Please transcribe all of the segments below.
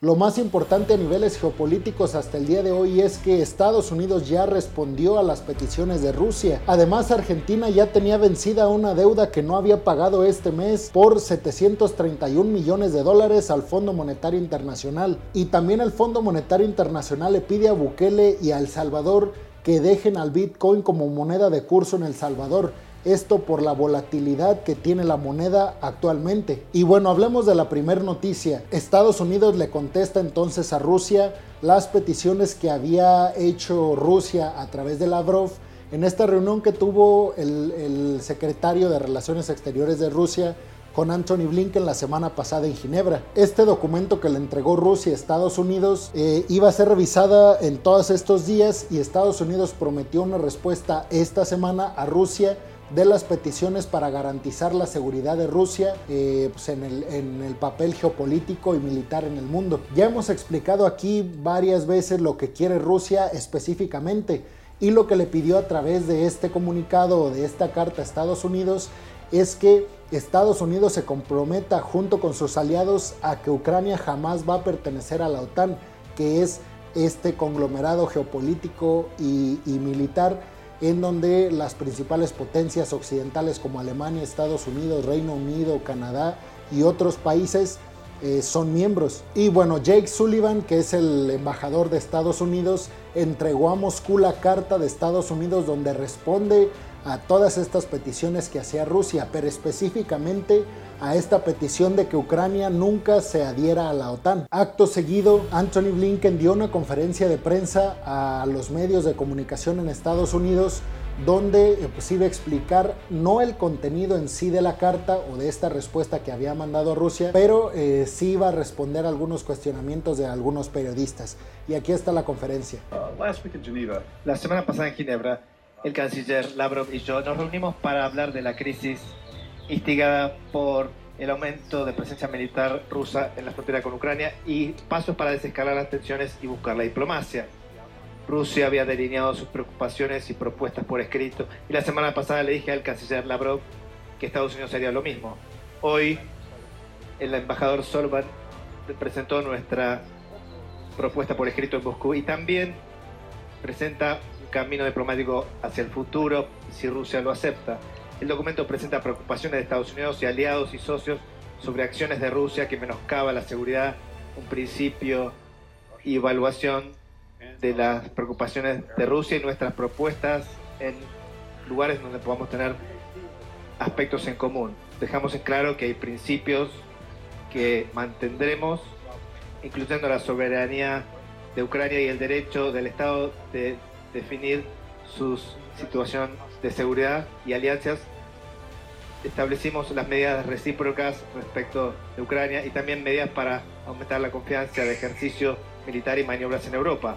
Lo más importante a niveles geopolíticos hasta el día de hoy es que Estados Unidos ya respondió a las peticiones de Rusia. Además, Argentina ya tenía vencida una deuda que no había pagado este mes por 731 millones de dólares al Fondo Monetario Internacional. Y también el Fondo Monetario Internacional le pide a Bukele y a El Salvador que dejen al Bitcoin como moneda de curso en El Salvador esto por la volatilidad que tiene la moneda actualmente. Y bueno, hablemos de la primera noticia. Estados Unidos le contesta entonces a Rusia las peticiones que había hecho Rusia a través de Lavrov en esta reunión que tuvo el, secretario de Relaciones Exteriores de Rusia con Anthony Blinken la semana pasada en Ginebra. Este documento que le entregó Rusia a Estados Unidos eh, iba a ser revisada en todos estos días y Estados Unidos prometió una respuesta esta semana a Rusia de las peticiones para garantizar la seguridad de Rusia eh, pues, en, el, en, el, papel geopolítico y militar en el mundo. Ya hemos explicado aquí varias veces lo que quiere Rusia específicamente y lo que le pidió a través de este comunicado o de esta carta a Estados Unidos es que Estados Unidos se comprometa junto con sus aliados a que Ucrania jamás va a pertenecer a la OTAN, que es este conglomerado geopolítico y, y militar en donde las principales potencias occidentales como Alemania, Estados Unidos, Reino Unido, Canadá y otros países eh, son miembros. Y bueno, Jake Sullivan, que es el embajador de Estados Unidos, entregó a Moscú la carta de Estados Unidos donde responde a todas estas peticiones que hacía Rusia, pero específicamente a esta petición de que Ucrania nunca se adhiera a la OTAN. Acto seguido, Anthony Blinken dio una conferencia de prensa a los medios de comunicación en Estados Unidos donde eh, pues, iba a explicar no el contenido en sí de la carta o de esta respuesta que había mandado a Rusia, pero eh, sí iba a responder algunos cuestionamientos de algunos periodistas. Y aquí está la conferencia. La semana pasada en Ginebra, el canciller Lavrov y yo nos reunimos para hablar de la crisis instigada por el aumento de presencia militar rusa en la frontera con Ucrania y pasos para desescalar las tensiones y buscar la diplomacia. Rusia había delineado sus preocupaciones y propuestas por escrito y la semana pasada le dije al canciller Lavrov que Estados Unidos haría lo mismo. Hoy el embajador Solvan presentó nuestra propuesta por escrito en Moscú y también presenta camino diplomático hacia el futuro si Rusia lo acepta. El documento presenta preocupaciones de Estados Unidos y aliados y socios sobre acciones de Rusia que menoscaba la seguridad, un principio y evaluación de las preocupaciones de Rusia y nuestras propuestas en lugares donde podamos tener aspectos en común. Dejamos en claro que hay principios que mantendremos, incluyendo la soberanía de Ucrania y el derecho del Estado de definir su situación de seguridad y alianzas, establecimos las medidas recíprocas respecto de Ucrania y también medidas para aumentar la confianza de ejercicio militar y maniobras en Europa.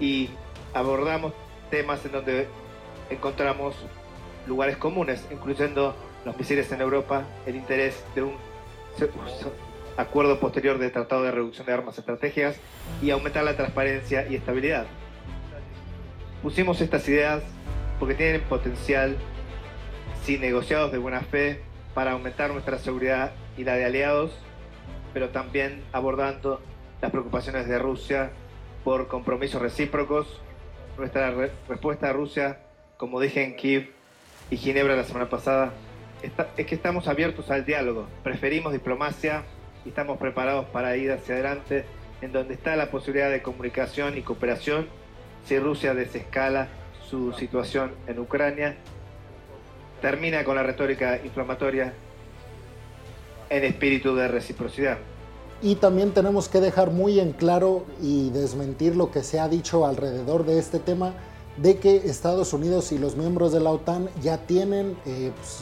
Y abordamos temas en donde encontramos lugares comunes, incluyendo los misiles en Europa, el interés de un acuerdo posterior de tratado de reducción de armas estratégicas y aumentar la transparencia y estabilidad. Pusimos estas ideas porque tienen potencial, si negociados de buena fe, para aumentar nuestra seguridad y la de aliados, pero también abordando las preocupaciones de Rusia por compromisos recíprocos. Nuestra respuesta a Rusia, como dije en Kiev y Ginebra la semana pasada, es que estamos abiertos al diálogo, preferimos diplomacia y estamos preparados para ir hacia adelante en donde está la posibilidad de comunicación y cooperación si Rusia desescala su situación en Ucrania, termina con la retórica inflamatoria en espíritu de reciprocidad. Y también tenemos que dejar muy en claro y desmentir lo que se ha dicho alrededor de este tema, de que Estados Unidos y los miembros de la OTAN ya tienen, eh, pues,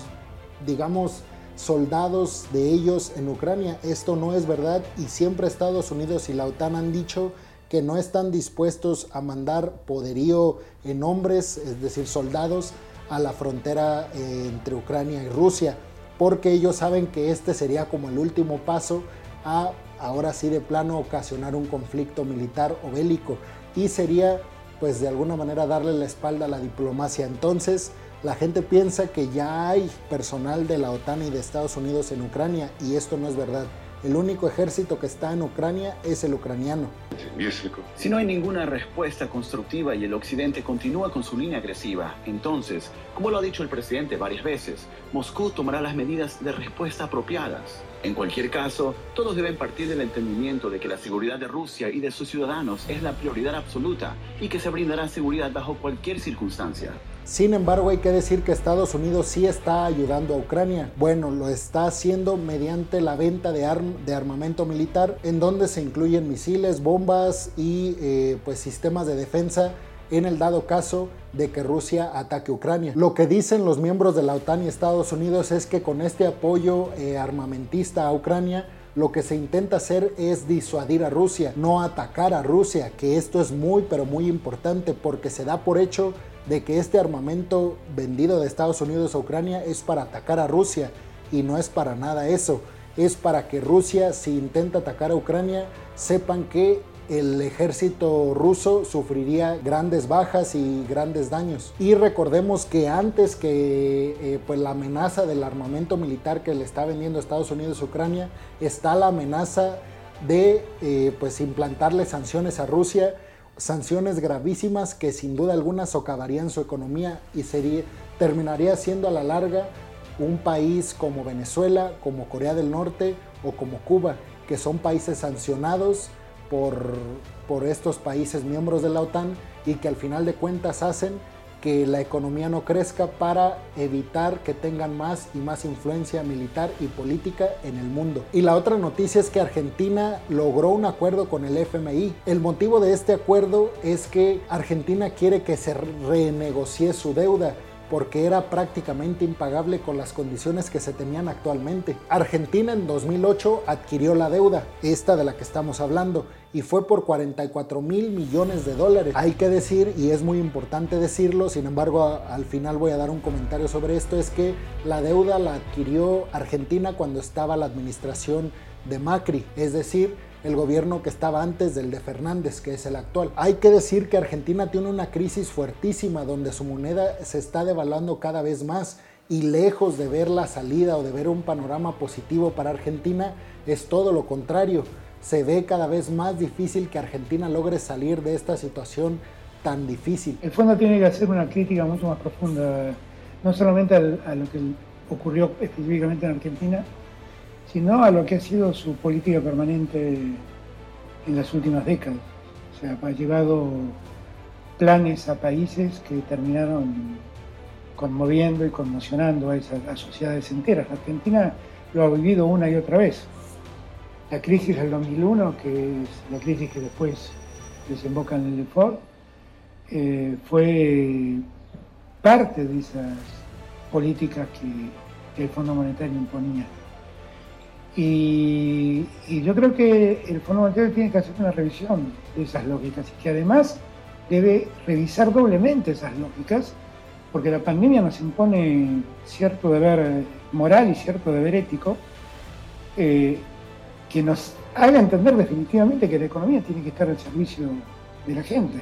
digamos, soldados de ellos en Ucrania. Esto no es verdad y siempre Estados Unidos y la OTAN han dicho que no están dispuestos a mandar poderío en hombres, es decir, soldados, a la frontera eh, entre Ucrania y Rusia, porque ellos saben que este sería como el último paso a, ahora sí de plano, ocasionar un conflicto militar o bélico, y sería, pues de alguna manera, darle la espalda a la diplomacia. Entonces, la gente piensa que ya hay personal de la OTAN y de Estados Unidos en Ucrania, y esto no es verdad. El único ejército que está en Ucrania es el ucraniano. Si no hay ninguna respuesta constructiva y el Occidente continúa con su línea agresiva, entonces, como lo ha dicho el presidente varias veces, Moscú tomará las medidas de respuesta apropiadas. En cualquier caso, todos deben partir del entendimiento de que la seguridad de Rusia y de sus ciudadanos es la prioridad absoluta y que se brindará seguridad bajo cualquier circunstancia. Sin embargo, hay que decir que Estados Unidos sí está ayudando a Ucrania. Bueno, lo está haciendo mediante la venta de, de armamento militar, en donde se incluyen misiles, bombas y eh, pues sistemas de defensa en el dado caso de que Rusia ataque Ucrania. Lo que dicen los miembros de la OTAN y Estados Unidos es que con este apoyo eh, armamentista a Ucrania, lo que se intenta hacer es disuadir a Rusia, no atacar a Rusia, que esto es muy pero muy importante porque se da por hecho de que este armamento vendido de Estados Unidos a Ucrania es para atacar a Rusia y no es para nada eso. Es para que Rusia, si intenta atacar a Ucrania, sepan que el ejército ruso sufriría grandes bajas y grandes daños. Y recordemos que antes que eh, pues la amenaza del armamento militar que le está vendiendo Estados Unidos a Ucrania, está la amenaza de eh, pues implantarle sanciones a Rusia, sanciones gravísimas que sin duda alguna socavarían su economía y sería, terminaría siendo a la larga un país como Venezuela, como Corea del Norte o como Cuba, que son países sancionados por, por estos países miembros de la OTAN y que al final de cuentas hacen que la economía no crezca para evitar que tengan más y más influencia militar y política en el mundo. Y la otra noticia es que Argentina logró un acuerdo con el FMI. El motivo de este acuerdo es que Argentina quiere que se renegocie su deuda porque era prácticamente impagable con las condiciones que se tenían actualmente. Argentina en 2008 adquirió la deuda, esta de la que estamos hablando, y fue por 44 mil millones de dólares. Hay que decir, y es muy importante decirlo, sin embargo al final voy a dar un comentario sobre esto, es que la deuda la adquirió Argentina cuando estaba la administración de Macri, es decir, el gobierno que estaba antes del de Fernández, que es el actual. Hay que decir que Argentina tiene una crisis fuertísima donde su moneda se está devaluando cada vez más y lejos de ver la salida o de ver un panorama positivo para Argentina, es todo lo contrario. Se ve cada vez más difícil que Argentina logre salir de esta situación tan difícil. El fondo tiene que hacer una crítica mucho más profunda, no solamente a lo que ocurrió específicamente en Argentina, sino a lo que ha sido su política permanente en las últimas décadas. O sea, ha llevado planes a países que terminaron conmoviendo y conmocionando a esas sociedades enteras. La Argentina lo ha vivido una y otra vez. La crisis del 2001, que es la crisis que después desemboca en el default, eh, fue parte de esas políticas que el Fondo Monetario imponía. Y, yo creo que el Fondo Monetario tiene que hacer una revisión de esas lógicas y que además debe revisar doblemente esas lógicas, porque la pandemia nos impone cierto deber moral y cierto deber ético eh, que nos haga entender definitivamente que la economía tiene que estar al servicio de la gente,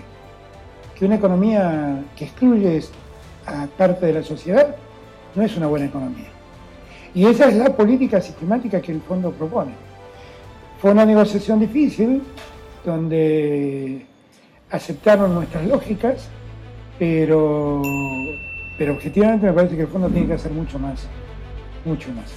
que una economía que excluye a parte de la sociedad no es una buena economía. Y esa es la política sistemática que el fondo propone. Fue una negociación difícil, donde aceptaron nuestras lógicas, pero, pero objetivamente me parece que el fondo tiene que hacer mucho más, mucho más.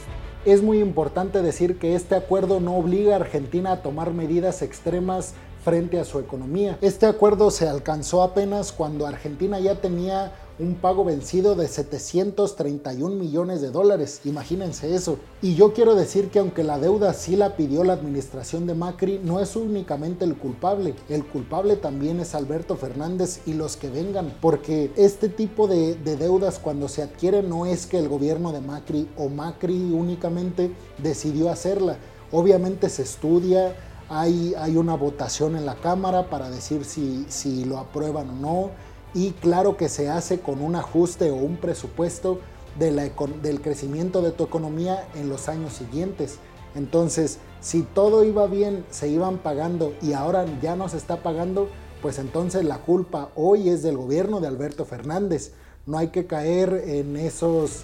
Es muy importante decir que este acuerdo no obliga a Argentina a tomar medidas extremas frente a su economía. Este acuerdo se alcanzó apenas cuando Argentina ya tenía un pago vencido de 731 millones de dólares. Imagínense eso. Y yo quiero decir que aunque la deuda sí la pidió la administración de Macri, no es únicamente el culpable. El culpable también es Alberto Fernández y los que vengan. Porque este tipo de, deudas cuando se adquiere no es que el gobierno de Macri o Macri únicamente decidió hacerla. Obviamente se estudia, hay, hay, una votación en la Cámara para decir si, si lo aprueban o no y claro que se hace con un ajuste o un presupuesto del crecimiento de tu economía en los años siguientes. Entonces, si todo iba bien, se iban pagando y ahora ya no se está pagando, pues entonces la culpa hoy es del gobierno de Alberto Fernández. No hay que caer en esos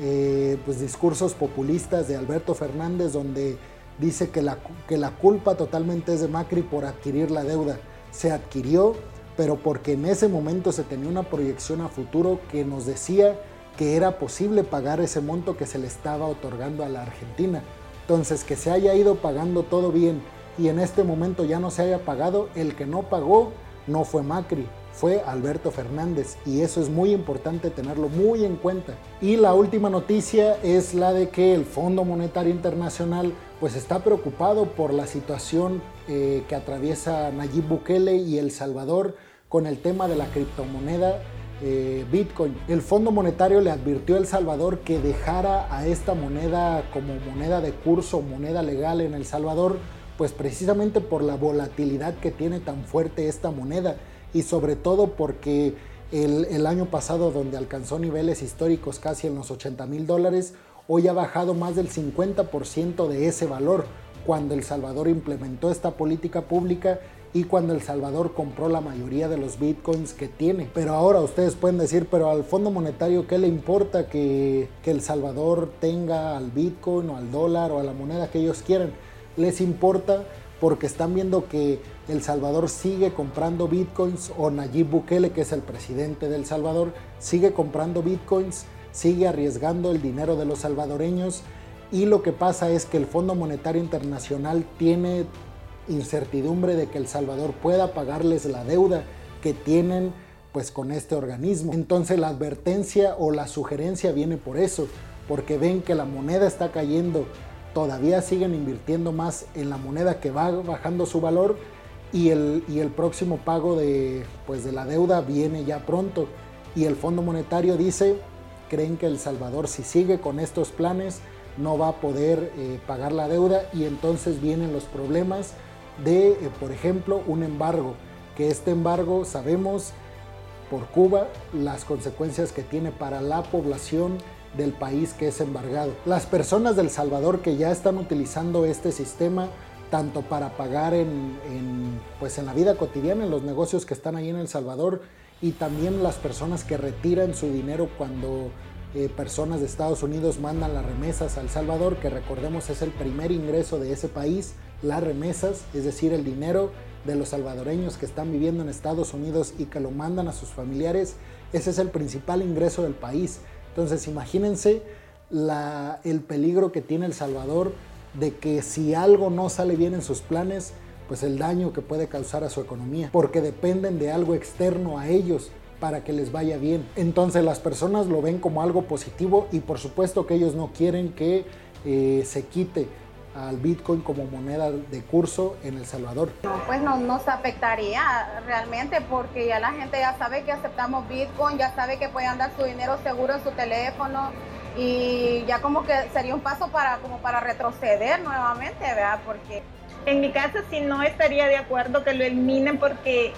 eh, pues discursos populistas de Alberto Fernández donde dice que la, que la culpa totalmente es de Macri por adquirir la deuda. Se adquirió, pero porque en ese momento se tenía una proyección a futuro que nos decía que era posible pagar ese monto que se le estaba otorgando a la Argentina. Entonces, que se haya ido pagando todo bien y en este momento ya no se haya pagado, el que no pagó no fue Macri, fue Alberto Fernández y eso es muy importante tenerlo muy en cuenta. Y la última noticia es la de que el Fondo Monetario Internacional pues está preocupado por la situación eh, que atraviesa Nayib Bukele y El Salvador con el tema de la criptomoneda eh, Bitcoin. El Fondo Monetario le advirtió a El Salvador que dejara a esta moneda como moneda de curso, moneda legal en El Salvador, pues precisamente por la volatilidad que tiene tan fuerte esta moneda y sobre todo porque el, año pasado donde alcanzó niveles históricos casi en los 80 mil dólares, hoy ha bajado más del 50% de ese valor cuando El Salvador implementó esta política pública y cuando El Salvador compró la mayoría de los bitcoins que tiene. Pero ahora ustedes pueden decir, pero al Fondo Monetario, ¿qué le importa que, que El Salvador tenga al bitcoin o al dólar o a la moneda que ellos quieran? Les importa porque están viendo que El Salvador sigue comprando bitcoins o Nayib Bukele, que es el presidente del Salvador, sigue comprando bitcoins, sigue arriesgando el dinero de los salvadoreños y lo que pasa es que el Fondo Monetario Internacional tiene incertidumbre de que El Salvador pueda pagarles la deuda que tienen pues con este organismo. Entonces la advertencia o la sugerencia viene por eso, porque ven que la moneda está cayendo todavía siguen invirtiendo más en la moneda que va bajando su valor y el, y el próximo pago de, pues de la deuda viene ya pronto. Y el Fondo Monetario dice, creen que El Salvador si sigue con estos planes no va a poder eh, pagar la deuda y entonces vienen los problemas de, eh, por ejemplo, un embargo, que este embargo sabemos por Cuba las consecuencias que tiene para la población del país que es embargado. Las personas del Salvador que ya están utilizando este sistema tanto para pagar en, pues en la vida cotidiana, en los negocios que están ahí en El Salvador, y también las personas que retiran su dinero cuando eh, personas de Estados Unidos mandan las remesas al Salvador, que recordemos es el primer ingreso de ese país, las remesas, es decir, el dinero de los salvadoreños que están viviendo en Estados Unidos y que lo mandan a sus familiares, ese es el principal ingreso del país. Entonces imagínense el peligro que tiene El Salvador de que si algo no sale bien en sus planes, pues el daño que puede causar a su economía, porque dependen de algo externo a ellos para que les vaya bien. Entonces las personas lo ven como algo positivo y por supuesto que ellos no quieren que eh, se quite al Bitcoin como moneda de curso en El Salvador? pues no nos afectaría realmente porque ya la gente ya sabe que aceptamos Bitcoin, ya sabe que puede andar su dinero seguro en su teléfono y ya como que sería un paso para como para retroceder nuevamente, ¿verdad? Porque en mi caso sí no estaría de acuerdo que lo eliminen porque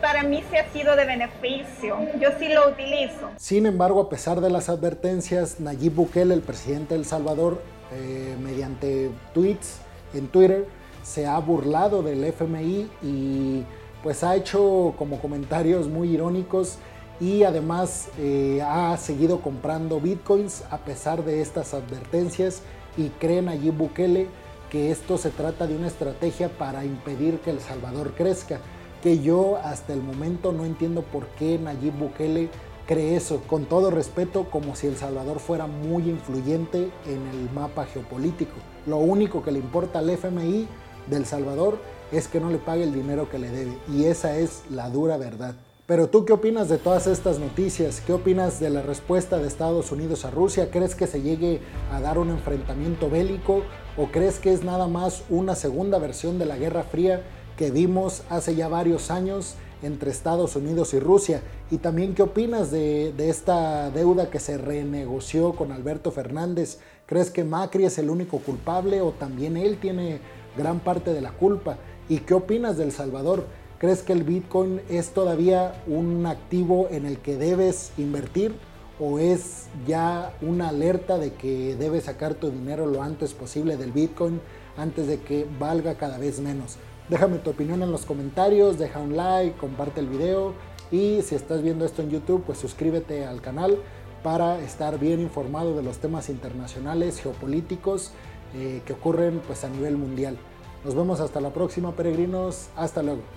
para mí sí ha sido de beneficio. Yo sí lo utilizo. Sin embargo, a pesar de las advertencias, Nayib Bukele, el presidente de El Salvador, eh, mediante tweets en Twitter, se ha burlado del FMI y pues ha hecho como comentarios muy irónicos y además eh, ha seguido comprando bitcoins a pesar de estas advertencias y cree Nayib Bukele que esto se trata de una estrategia para impedir que El Salvador crezca, que yo hasta el momento no entiendo por qué Nayib Bukele cree eso, con todo respeto, como si El Salvador fuera muy influyente en el mapa geopolítico. Lo único que le importa al FMI del Salvador es que no le pague el dinero que le debe, y esa es la dura verdad. Pero tú qué opinas de todas estas noticias? ¿Qué opinas de la respuesta de Estados Unidos a Rusia? ¿Crees que se llegue a dar un enfrentamiento bélico o crees que es nada más una segunda versión de la Guerra Fría que vimos hace ya varios años entre Estados Unidos y Rusia. Y también qué opinas de, esta deuda que se renegoció con Alberto Fernández. ¿Crees que Macri es el único culpable o también él tiene gran parte de la culpa? ¿Y qué opinas del Salvador? ¿Crees que el Bitcoin es todavía un activo en el que debes invertir o es ya una alerta de que debes sacar tu dinero lo antes posible del Bitcoin antes de que valga cada vez menos? Déjame tu opinión en los comentarios, deja un like, comparte el video y si estás viendo esto en YouTube, pues suscríbete al canal para estar bien informado de los temas internacionales, geopolíticos eh, que ocurren pues, a nivel mundial. Nos vemos hasta la próxima, peregrinos. Hasta luego.